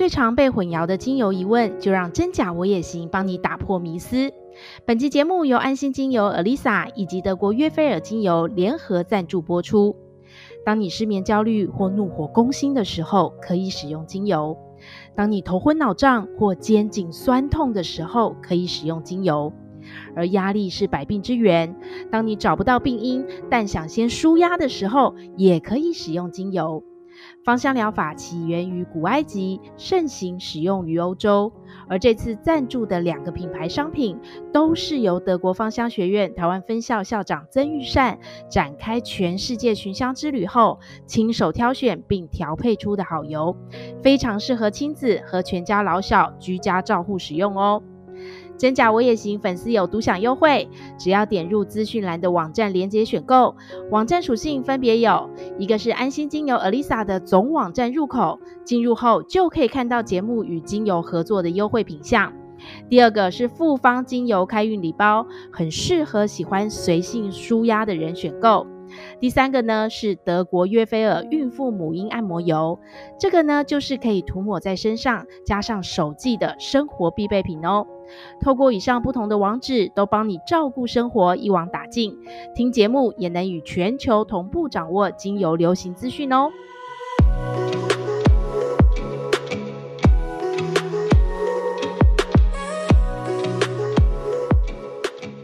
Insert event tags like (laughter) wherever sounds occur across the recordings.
最常被混淆的精油疑问，就让真假我也行帮你打破迷思。本期节目由安心精油 a lisa 以及德国约菲尔精油联合赞助播出。当你失眠、焦虑或怒火攻心的时候，可以使用精油；当你头昏脑胀或肩颈酸痛的时候，可以使用精油。而压力是百病之源，当你找不到病因，但想先舒压的时候，也可以使用精油。芳香疗法起源于古埃及，盛行使用于欧洲。而这次赞助的两个品牌商品，都是由德国芳香学院台湾分校校长曾玉善展开全世界寻香之旅后，亲手挑选并调配出的好油，非常适合亲子和全家老小居家照护使用哦。真假我也行，粉丝有独享优惠，只要点入资讯栏的网站链接选购。网站属性分别有一个是安心精油 Alisa 的总网站入口，进入后就可以看到节目与精油合作的优惠品项。第二个是复方精油开运礼包，很适合喜欢随性舒压的人选购。第三个呢是德国约菲尔孕妇母婴按摩油，这个呢就是可以涂抹在身上，加上手记的生活必备品哦。透过以上不同的网址，都帮你照顾生活一网打尽。听节目也能与全球同步掌握精油流行资讯哦。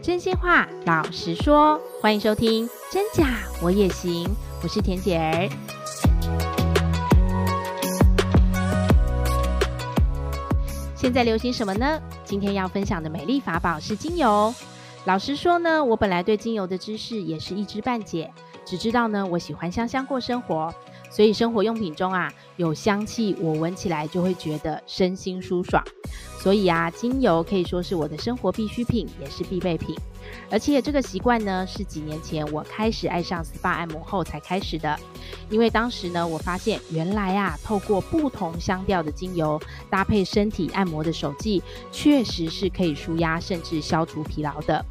真心话，老实说，欢迎收听真假我也行，我是田姐儿。现在流行什么呢？今天要分享的美丽法宝是精油。老实说呢，我本来对精油的知识也是一知半解，只知道呢，我喜欢香香过生活，所以生活用品中啊，有香气，我闻起来就会觉得身心舒爽。所以啊，精油可以说是我的生活必需品，也是必备品。而且这个习惯呢，是几年前我开始爱上 SPA 按摩后才开始的。因为当时呢，我发现原来啊，透过不同香调的精油搭配身体按摩的手技，确实是可以舒压甚至消除疲劳的。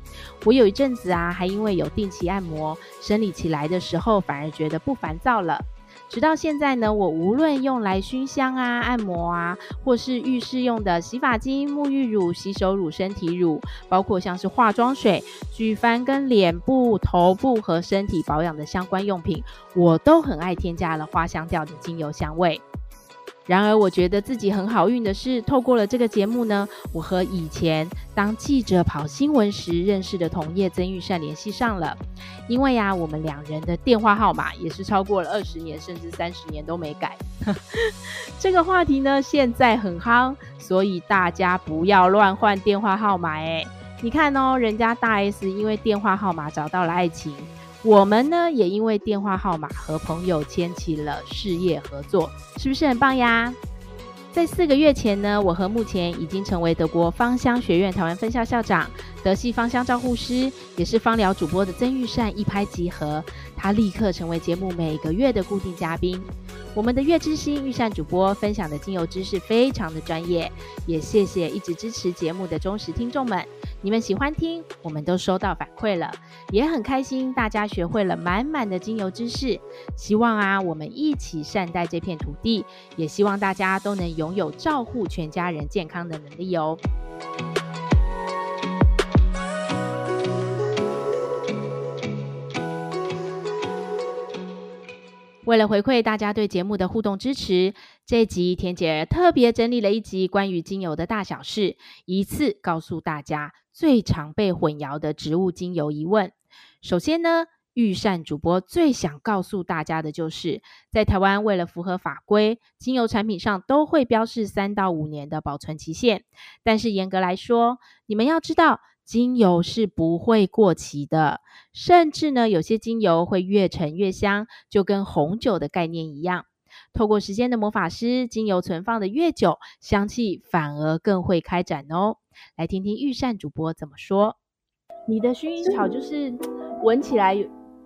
我有一阵子啊，还因为有定期按摩，生理期来的时候反而觉得不烦躁了。直到现在呢，我无论用来熏香啊、按摩啊，或是浴室用的洗发精、沐浴乳、洗手乳、身体乳，包括像是化妆水、举凡跟脸部、头部和身体保养的相关用品，我都很爱添加了花香调的精油香味。然而，我觉得自己很好运的是，透过了这个节目呢，我和以前当记者跑新闻时认识的同业曾玉善联系上了。因为呀、我们两人的电话号码也是超过了二十年甚至三十年都没改。(laughs) 这个话题呢，现在很夯，所以大家不要乱换电话号码哎。你看哦，人家大 S 因为电话号码找到了爱情。我们呢，也因为电话号码和朋友牵起了事业合作，是不是很棒呀？在四个月前呢，我和目前已经成为德国芳香学院台湾分校校长、德系芳香照护师，也是芳疗主播的曾玉善一拍即合，他立刻成为节目每个月的固定嘉宾。我们的月之星玉善主播分享的精油知识非常的专业，也谢谢一直支持节目的忠实听众们。你们喜欢听，我们都收到反馈了，也很开心，大家学会了满满的精油知识。希望啊，我们一起善待这片土地，也希望大家都能拥有照护全家人健康的能力哦。为了回馈大家对节目的互动支持，这集田姐特别整理了一集关于精油的大小事，一次告诉大家最常被混淆的植物精油疑问。首先呢，玉善主播最想告诉大家的就是，在台湾为了符合法规，精油产品上都会标示三到五年的保存期限，但是严格来说，你们要知道。精油是不会过期的，甚至呢，有些精油会越陈越香，就跟红酒的概念一样。透过时间的魔法师，精油存放的越久，香气反而更会开展哦。来听听玉善主播怎么说。你的薰衣草就是闻起来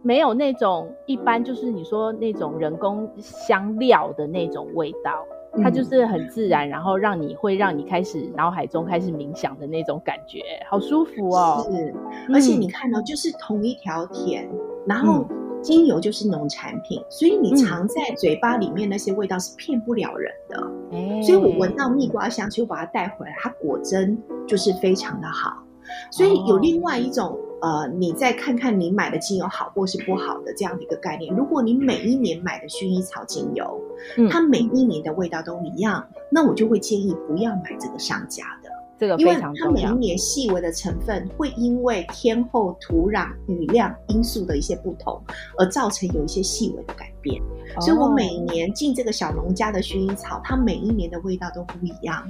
没有那种一般，就是你说那种人工香料的那种味道。它就是很自然，然后让你会让你开始脑海中开始冥想的那种感觉，好舒服哦。是，而且你看哦，就是同一条田，然后精油就是农产品，所以你藏在嘴巴里面那些味道是骗不了人的。嗯、所以我闻到蜜瓜香，就把它带回来，它果真就是非常的好。所以有另外一种、哦、呃，你再看看你买的精油好或是不好的这样的一个概念。如果你每一年买的薰衣草精油，嗯、它每一年的味道都一样，那我就会建议不要买这个商家的。这个非常重要，因为它每一年细微的成分会因为天候、土壤、雨量因素的一些不同，而造成有一些细微的改变。哦、所以我每年进这个小农家的薰衣草，它每一年的味道都不一样。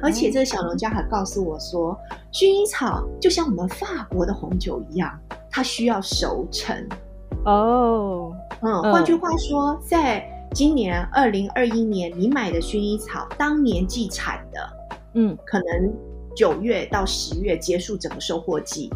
而且这个小农家还告诉我说，薰衣草就像我们法国的红酒一样，它需要熟成。哦，嗯，换句话说，在今年二零二一年，你买的薰衣草当年季产的，嗯，可能。九月到十月结束整个收获季，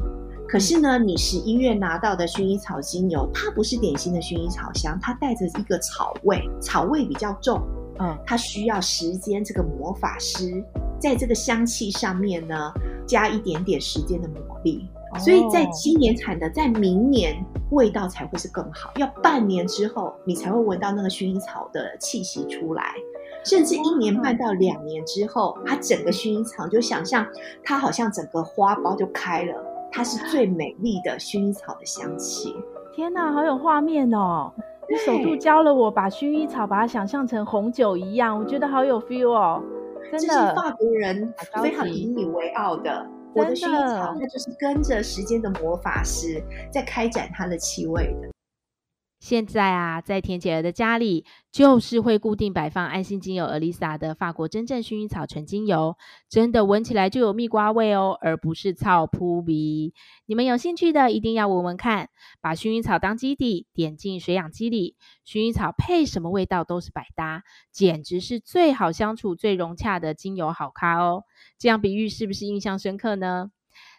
可是呢，你十一月拿到的薰衣草精油，它不是典型的薰衣草香，它带着一个草味，草味比较重。嗯，它需要时间，这个魔法师在这个香气上面呢，加一点点时间的磨砺。所以在今年产的，在明年味道才会是更好，要半年之后你才会闻到那个薰衣草的气息出来。甚至一年半到两年之后，它整个薰衣草就想象它好像整个花苞就开了，它是最美丽的薰衣草的香气。天哪，好有画面哦！你首度教了我把薰衣草把它想象成红酒一样，我觉得好有 feel 哦。真的，这是法国人非常引以为傲的。我的薰衣草，它就是跟着时间的魔法师在开展它的气味的。现在啊，在田姐儿的家里，就是会固定摆放安心精油 Alyssa 的法国真正薰衣草纯精油，真的闻起来就有蜜瓜味哦，而不是草扑鼻。你们有兴趣的，一定要闻闻看。把薰衣草当基底，点进水氧机里，薰衣草配什么味道都是百搭，简直是最好相处、最融洽的精油好咖哦。这样比喻是不是印象深刻呢？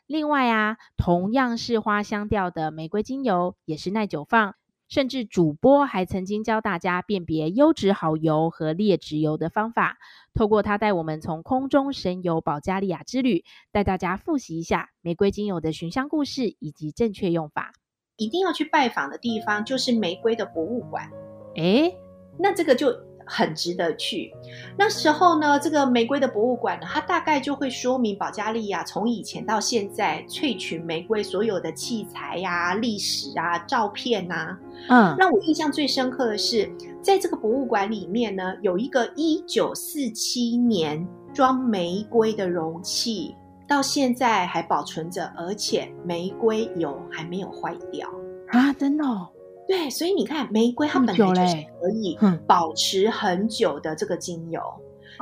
另外啊，同样是花香调的玫瑰精油，也是耐久放。甚至主播还曾经教大家辨别优质好油和劣质油的方法，透过他带我们从空中神游保加利亚之旅，带大家复习一下玫瑰精油的寻香故事以及正确用法。一定要去拜访的地方就是玫瑰的博物馆。诶，那这个就。很值得去。那时候呢，这个玫瑰的博物馆呢，它大概就会说明保加利亚从以前到现在萃取玫瑰所有的器材呀、啊、历史啊、照片啊。嗯，让我印象最深刻的是，在这个博物馆里面呢，有一个一九四七年装玫瑰的容器，到现在还保存着，而且玫瑰油还没有坏掉啊！真的哦。对，所以你看，玫瑰它本来就是可以保持很久的这个精油。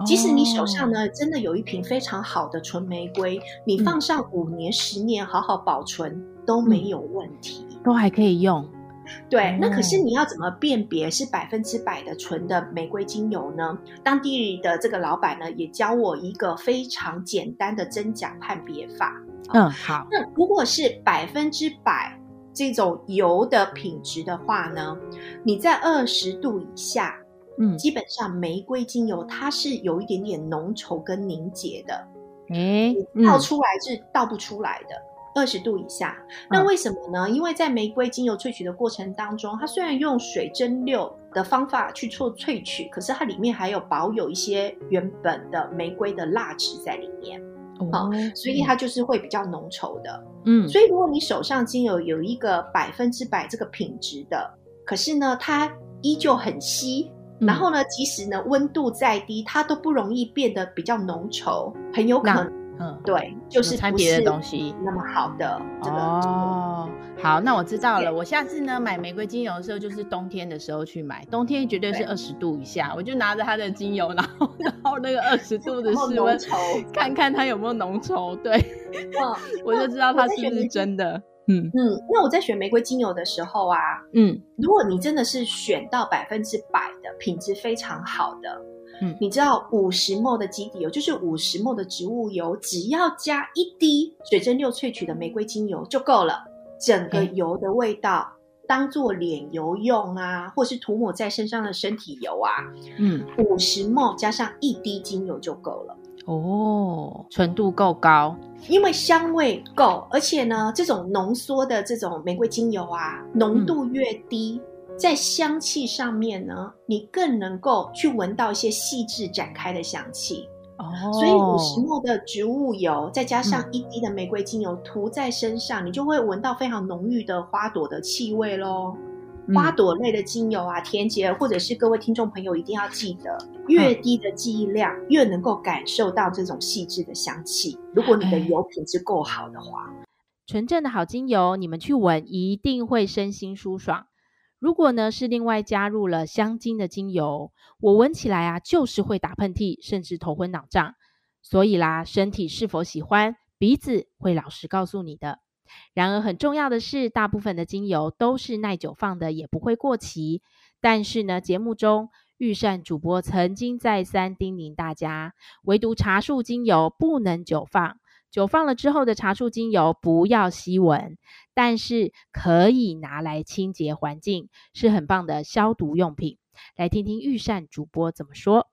即使你手上呢真的有一瓶非常好的纯玫瑰，你放上五年、十年，好好保存都没有问题，都还可以用。对，那可是你要怎么辨别是百分之百的纯的玫瑰精油呢？当地的这个老板呢也教我一个非常简单的真假判别法。嗯，好。那如果是百分之百。这种油的品质的话呢，你在二十度以下，嗯，基本上玫瑰精油它是有一点点浓稠跟凝结的，哎，倒出来是倒不出来的。二十度以下，那为什么呢？因为在玫瑰精油萃取的过程当中，它虽然用水蒸馏的方法去做萃取，可是它里面还有保有一些原本的玫瑰的蜡质在里面。好，所以它就是会比较浓稠的。嗯，所以如果你手上精油有一个百分之百这个品质的，可是呢，它依旧很稀，嗯、然后呢，即使呢温度再低，它都不容易变得比较浓稠，很有可能。嗯，对，就是不是的东西那么好的这个哦。好，那我知道了。我下次呢买玫瑰精油的时候，就是冬天的时候去买，冬天绝对是二十度以下，我就拿着它的精油，然后 (laughs) 然后那个二十度的室温，看看它有没有浓稠。对，(laughs) 我就知道它是不是真的。嗯嗯，那我在选玫瑰精油的时候啊，嗯，如果你真的是选到百分之百的品质非常好的。嗯，你知道五十 ml 的基底油就是五十 ml 的植物油，只要加一滴水蒸六萃取的玫瑰精油就够了。整个油的味道当做脸油用啊，或是涂抹在身上的身体油啊，嗯，五十 ml 加上一滴精油就够了。哦，纯度够高，因为香味够，而且呢，这种浓缩的这种玫瑰精油啊，浓度越低，嗯、在香气上面呢，你更能够去闻到一些细致展开的香气。哦，所以五十 ml 的植物油，再加上一滴的玫瑰精油涂在身上，嗯、你就会闻到非常浓郁的花朵的气味喽。花朵类的精油啊，田姐，或者是各位听众朋友一定要记得，越低的剂量，越能够感受到这种细致的香气。如果你的油品质够好的话，纯正的好精油，你们去闻一定会身心舒爽。如果呢是另外加入了香精的精油，我闻起来啊就是会打喷嚏，甚至头昏脑胀。所以啦，身体是否喜欢，鼻子会老实告诉你的。然而，很重要的是，大部分的精油都是耐久放的，也不会过期。但是呢，节目中御膳主播曾经再三叮咛大家，唯独茶树精油不能久放。久放了之后的茶树精油不要吸闻，但是可以拿来清洁环境，是很棒的消毒用品。来听听御膳主播怎么说。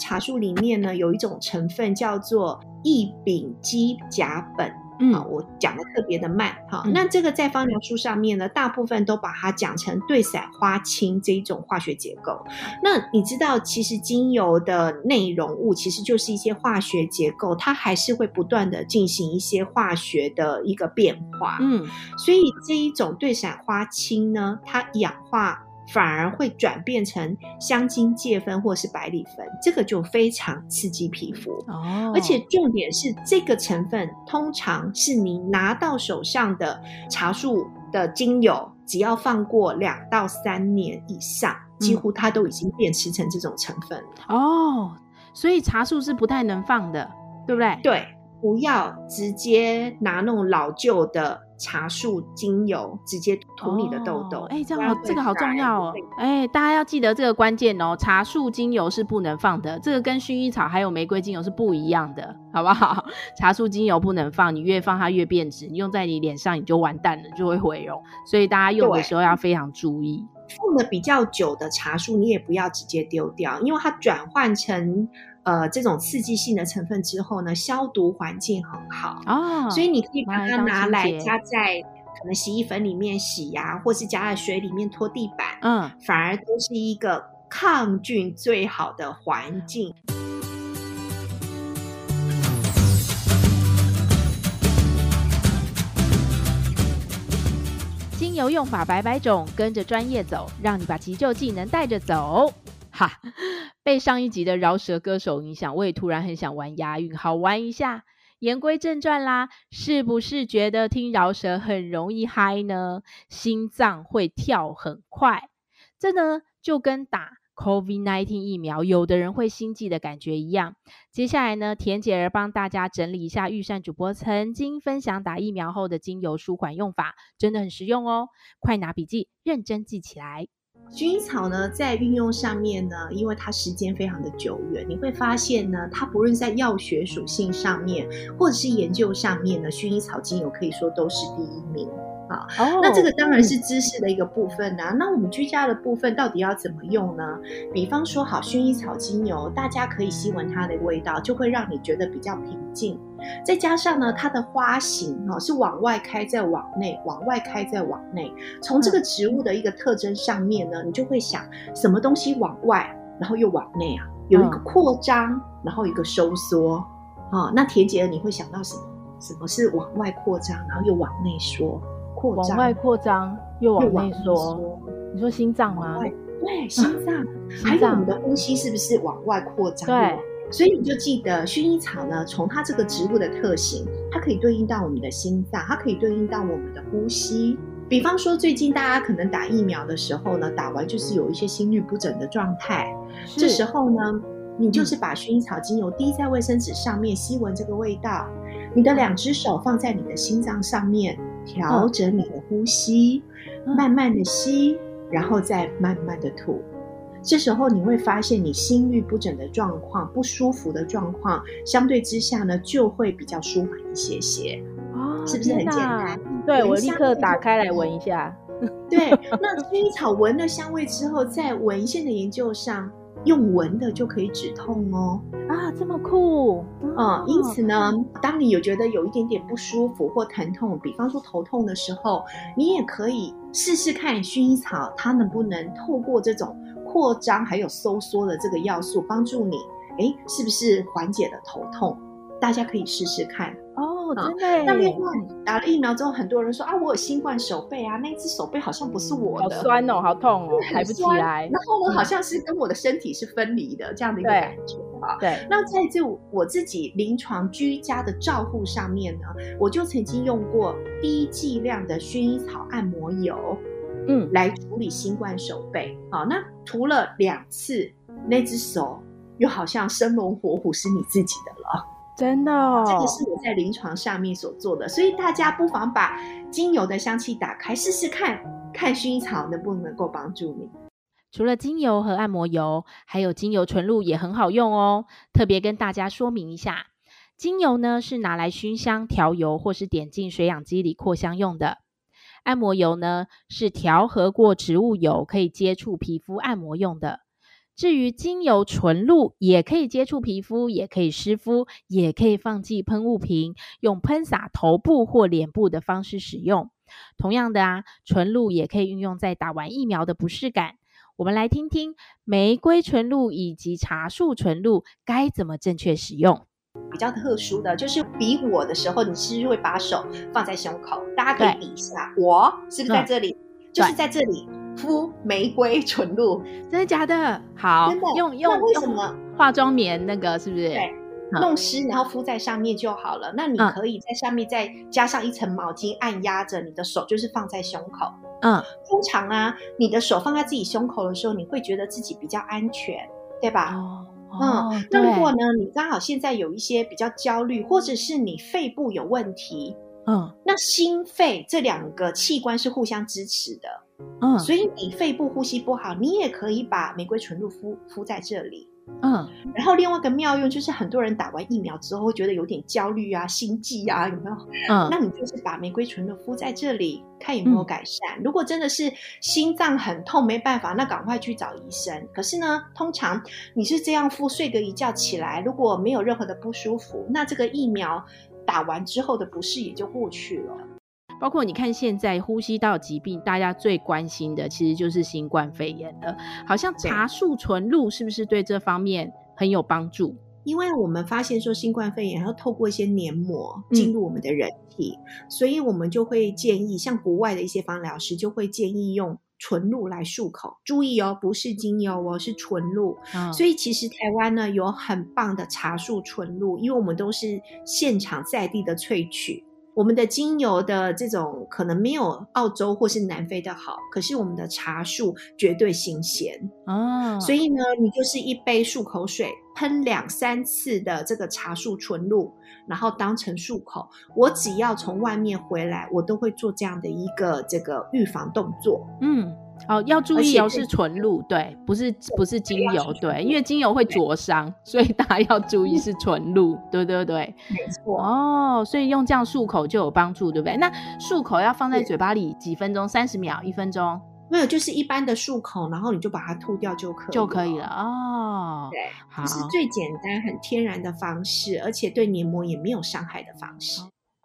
茶树里面呢，有一种成分叫做异丙基甲苯。嗯，我讲的特别的慢哈。那这个在芳疗书上面呢，大部分都把它讲成对伞花青这一种化学结构。那你知道，其实精油的内容物其实就是一些化学结构，它还是会不断的进行一些化学的一个变化。嗯，所以这一种对伞花青呢，它氧化。反而会转变成香精芥粉或是百里酚，这个就非常刺激皮肤哦。而且重点是，这个成分通常是你拿到手上的茶树的精油，只要放过两到三年以上，几乎它都已经变质成这种成分了哦。所以茶树是不太能放的，对不对？对，不要直接拿那种老旧的。茶树精油直接涂你的痘痘，哎、哦，这样好，这个好重要哦，哎，大家要记得这个关键哦。茶树精油是不能放的，这个跟薰衣草还有玫瑰精油是不一样的，好不好？(laughs) 茶树精油不能放，你越放它越变质，你用在你脸上你就完蛋了，就会毁容。所以大家用的时候要非常注意。放的比较久的茶树，你也不要直接丢掉，因为它转换成。呃，这种刺激性的成分之后呢，消毒环境很好哦，所以你可以把它拿来加在可能洗衣粉里面洗呀、啊，或是加在水里面拖地板，嗯，反而都是一个抗菌最好的环境。精油用法百百种，跟着专业走，让你把急救技能带着走。哈，被上一集的饶舌歌手影响，我也突然很想玩押韵，好玩一下。言归正传啦，是不是觉得听饶舌很容易嗨呢？心脏会跳很快，这呢就跟打 COVID-19 疫苗，有的人会心悸的感觉一样。接下来呢，田姐儿帮大家整理一下御膳主播曾经分享打疫苗后的精油舒缓用法，真的很实用哦，快拿笔记，认真记起来。薰衣草呢，在运用上面呢，因为它时间非常的久远，你会发现呢，它不论在药学属性上面，或者是研究上面呢，薰衣草精油可以说都是第一名。啊，oh, 那这个当然是知识的一个部分呐、啊。嗯、那我们居家的部分到底要怎么用呢？比方说，好，薰衣草精油，大家可以吸闻它的味道，就会让你觉得比较平静。再加上呢，它的花型哈是往外开再往内，往外开再往内。从这个植物的一个特征上面呢，你就会想，什么东西往外，然后又往内啊？有一个扩张，然后一个收缩。啊，那田姐你会想到什么？什么是往外扩张，然后又往内缩？扩张往外扩张，又往内缩。你说心脏吗？对，(laughs) 心脏。还有我们的呼吸是不是往外扩张？对。所以你就记得薰衣草呢，从它这个植物的特性，它可以对应到我们的心脏，它可以对应到我们的呼吸。比方说，最近大家可能打疫苗的时候呢，打完就是有一些心律不整的状态。这时候呢，你就是把薰衣草精油滴在卫生纸上面，吸闻这个味道。你的两只手放在你的心脏上面。调整你的呼吸，嗯、慢慢的吸，然后再慢慢的吐。这时候你会发现，你心律不整的状况、不舒服的状况，相对之下呢，就会比较舒缓一些些。哦，是不是很简单？对，我立刻打开来闻一下。对，那薰衣草闻了香味之后，在文献的研究上，用闻的就可以止痛哦。啊，这么酷！嗯，因此呢，当你有觉得有一点点不舒服或疼痛，比方说头痛的时候，你也可以试试看薰衣草，它能不能透过这种扩张还有收缩的这个要素，帮助你，诶，是不是缓解了头痛？大家可以试试看。哦，真的。那另外打了疫苗之后，很多人说啊，我有新冠手背啊，那只手背好像不是我的，好酸哦，好痛哦，抬不起来。然后我，好像是跟我的身体是分离的这样的一个感觉啊。对。那在这我自己临床居家的照护上面呢，我就曾经用过低剂量的薰衣草按摩油，嗯，来处理新冠手背。好，那涂了两次，那只手又好像生龙活虎，是你自己的了。真的哦，这个是我在临床上面所做的，所以大家不妨把精油的香气打开试试看，看薰衣草能不能够帮助你。除了精油和按摩油，还有精油纯露也很好用哦。特别跟大家说明一下，精油呢是拿来熏香、调油或是点进水氧机里扩香用的。按摩油呢是调和过植物油，可以接触皮肤按摩用的。至于精油纯露，也可以接触皮肤，也可以湿敷，也可以放进喷雾瓶，用喷洒头部或脸部的方式使用。同样的啊，纯露也可以运用在打完疫苗的不适感。我们来听听玫瑰纯露以及茶树纯露该怎么正确使用。比较特殊的就是比我的时候，你是不是会把手放在胸口？大家可以比一下，我是不是在这里？嗯、就是在这里。敷玫瑰 (laughs) 纯露，真的假的？好，真的用用为什么化妆棉那个是不是？对，弄湿然后敷在上面就好了。那你可以在上面再加上一层毛巾，按压着你的手，就是放在胸口。嗯，通常啊，你的手放在自己胸口的时候，你会觉得自己比较安全，对吧？哦，嗯。那如果呢，你刚好现在有一些比较焦虑，或者是你肺部有问题，嗯，那心肺这两个器官是互相支持的。嗯，所以你肺部呼吸不好，你也可以把玫瑰纯露敷敷在这里。嗯，然后另外一个妙用就是，很多人打完疫苗之后会觉得有点焦虑啊、心悸啊，有没有？嗯，那你就是把玫瑰纯露敷在这里，看有没有改善。嗯，如果真的是心脏很痛没办法，那赶快去找医生。可是呢，通常你是这样敷，睡个一觉起来，如果没有任何的不舒服，那这个疫苗打完之后的不适也就过去了。包括你看，现在呼吸道疾病，大家最关心的其实就是新冠肺炎了。好像茶树纯露是不是对这方面很有帮助？因为我们发现说，新冠肺炎要透过一些黏膜进入我们的人体，嗯，所以我们就会建议，像国外的一些芳疗师就会建议用纯露来漱口。注意哦，不是精油哦，是纯露。哦。所以其实台湾呢有很棒的茶树纯露，因为我们都是现场在地的萃取。我们的精油的这种可能没有澳洲或是南非的好，可是我们的茶树绝对新鲜哦。所以呢，你就是一杯漱口水，喷两三次的这个茶树纯露，然后当成漱口。我只要从外面回来，我都会做这样的一个这个预防动作。嗯。哦，要注意哦，是纯露，对，不是不是精油，对，因为精油会灼伤，所以大家要注意是纯露，对对对，没错。哦，所以用这样漱口就有帮助，对不对？那漱口要放在嘴巴里几分钟？三十秒？一分钟？没有，就是一般的漱口，然后你就把它吐掉就可以，就可以了。哦，对，好，是最简单、很天然的方式，而且对黏膜也没有伤害的方式。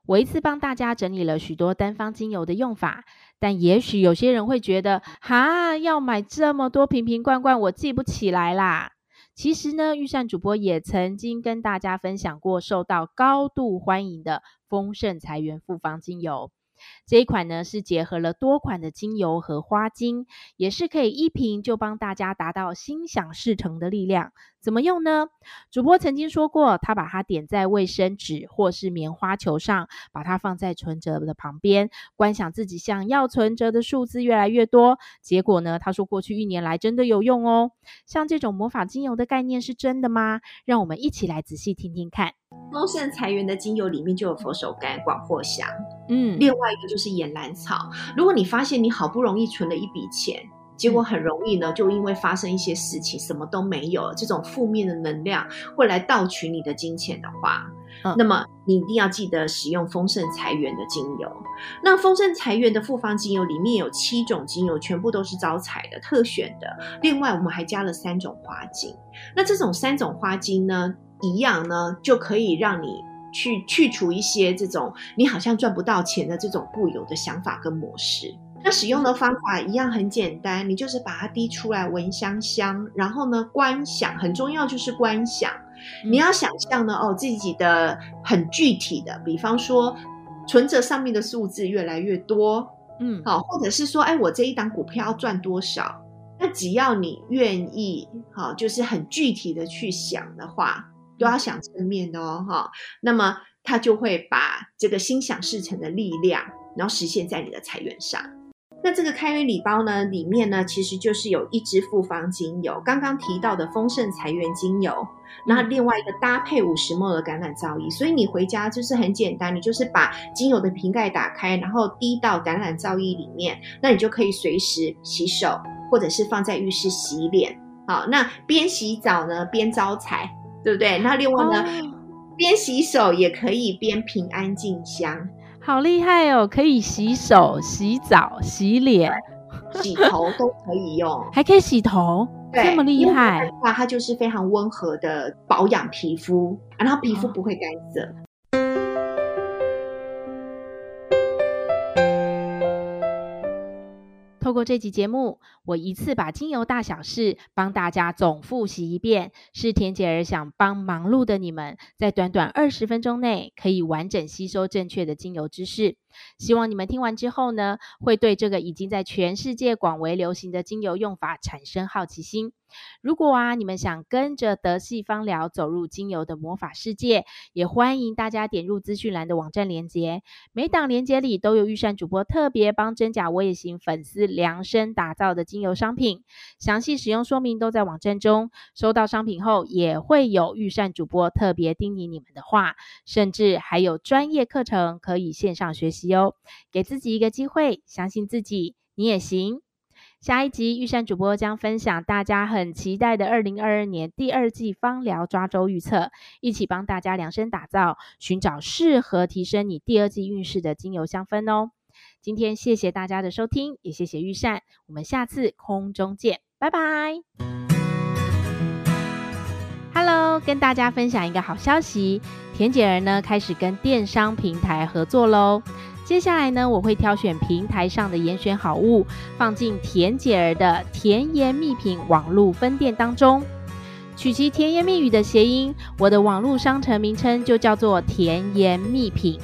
我一次帮大家整理了许多单方精油的用法。但也许有些人会觉得，哈，要买这么多瓶瓶罐罐，我记不起来啦。其实呢，御膳主播也曾经跟大家分享过，受到高度欢迎的丰盛财源复方精油。这一款呢，是结合了多款的精油和花精，也是可以一瓶就帮大家达到心想事成的力量。怎么用呢？主播曾经说过，他把它点在卫生纸或是棉花球上，把它放在存折的旁边，观想自己想要存折的数字越来越多。结果呢，他说过去一年来真的有用哦。像这种魔法精油的概念是真的吗？让我们一起来仔细听听看。丰盛财源的精油里面就有佛手柑、广藿香，嗯，另外一个就是岩兰草。如果你发现你好不容易存了一笔钱，结果很容易呢，就因为发生一些事情，什么都没有，这种负面的能量会来盗取你的金钱的话，嗯、那么你一定要记得使用丰盛财源的精油。那丰盛财源的复方精油里面有七种精油，全部都是招财的、特选的。另外，我们还加了三种花精。那这种三种花精呢，一样呢，就可以让你去去除一些这种你好像赚不到钱的这种固有的想法跟模式。那使用的方法一样很简单，你就是把它滴出来闻香香，然后呢观想，很重要就是观想。你要想象呢哦自己的很具体的，比方说存折上面的数字越来越多，嗯，好，或者是说哎我这一档股票要赚多少？那只要你愿意，好，就是很具体的去想的话，都要想正面的哦，哈，那么他就会把这个心想事成的力量，然后实现在你的财源上。那这个开运礼包呢，里面呢其实就是有一支复方精油，刚刚提到的丰盛财源精油，那另外一个搭配五十 ml 的橄榄皂液，所以你回家就是很简单，你就是把精油的瓶盖打开，然后滴到橄榄皂液里面，那你就可以随时洗手，或者是放在浴室洗脸。好，那边洗澡呢边招财，对不对？那另外呢，哦、边洗手也可以边平安静香。好厉害哦！可以洗手、洗澡、洗脸、洗头都可以用，还可以洗头，对这么厉害！那，它就是非常温和的保养皮肤，然后皮肤不会干涩。哦透过这集节目，我一次把精油大小事帮大家总复习一遍，是田姐儿想帮忙碌的你们，在短短二十分钟内可以完整吸收正确的精油知识。希望你们听完之后呢，会对这个已经在全世界广为流行的精油用法产生好奇心。如果啊，你们想跟着德系芳疗走入精油的魔法世界，也欢迎大家点入资讯栏的网站链接。每档链接里都有钰善主播特别帮真假我也行粉丝量身打造的精油商品，详细使用说明都在网站中。收到商品后，也会有钰善主播特别叮咛你们的话，甚至还有专业课程可以线上学习。哟，给自己一个机会，相信自己，你也行。下一集，玉善主播将分享大家很期待的二零二二年第二季芳疗抓周预测，一起帮大家量身打造，寻找适合提升你第二季运势的精油香氛哦。今天谢谢大家的收听，也谢谢玉善，我们下次空中见，拜拜。Hello，跟大家分享一个好消息，恬姐儿呢开始跟电商平台合作喽。接下来呢，我会挑选平台上的严选好物，放进甜姐儿的甜言蜜品网络分店当中，取其甜言蜜语的谐音，我的网络商城名称就叫做甜言蜜品，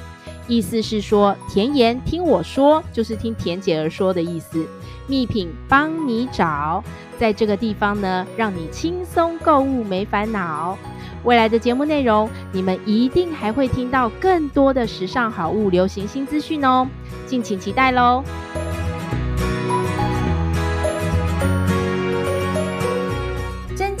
意思是说甜言听我说，就是听甜姐儿说的意思，蜜品帮你找，在这个地方呢，让你轻松购物没烦恼。未来的节目内容，你们一定还会听到更多的时尚好物、流行新资讯哦，敬请期待喽！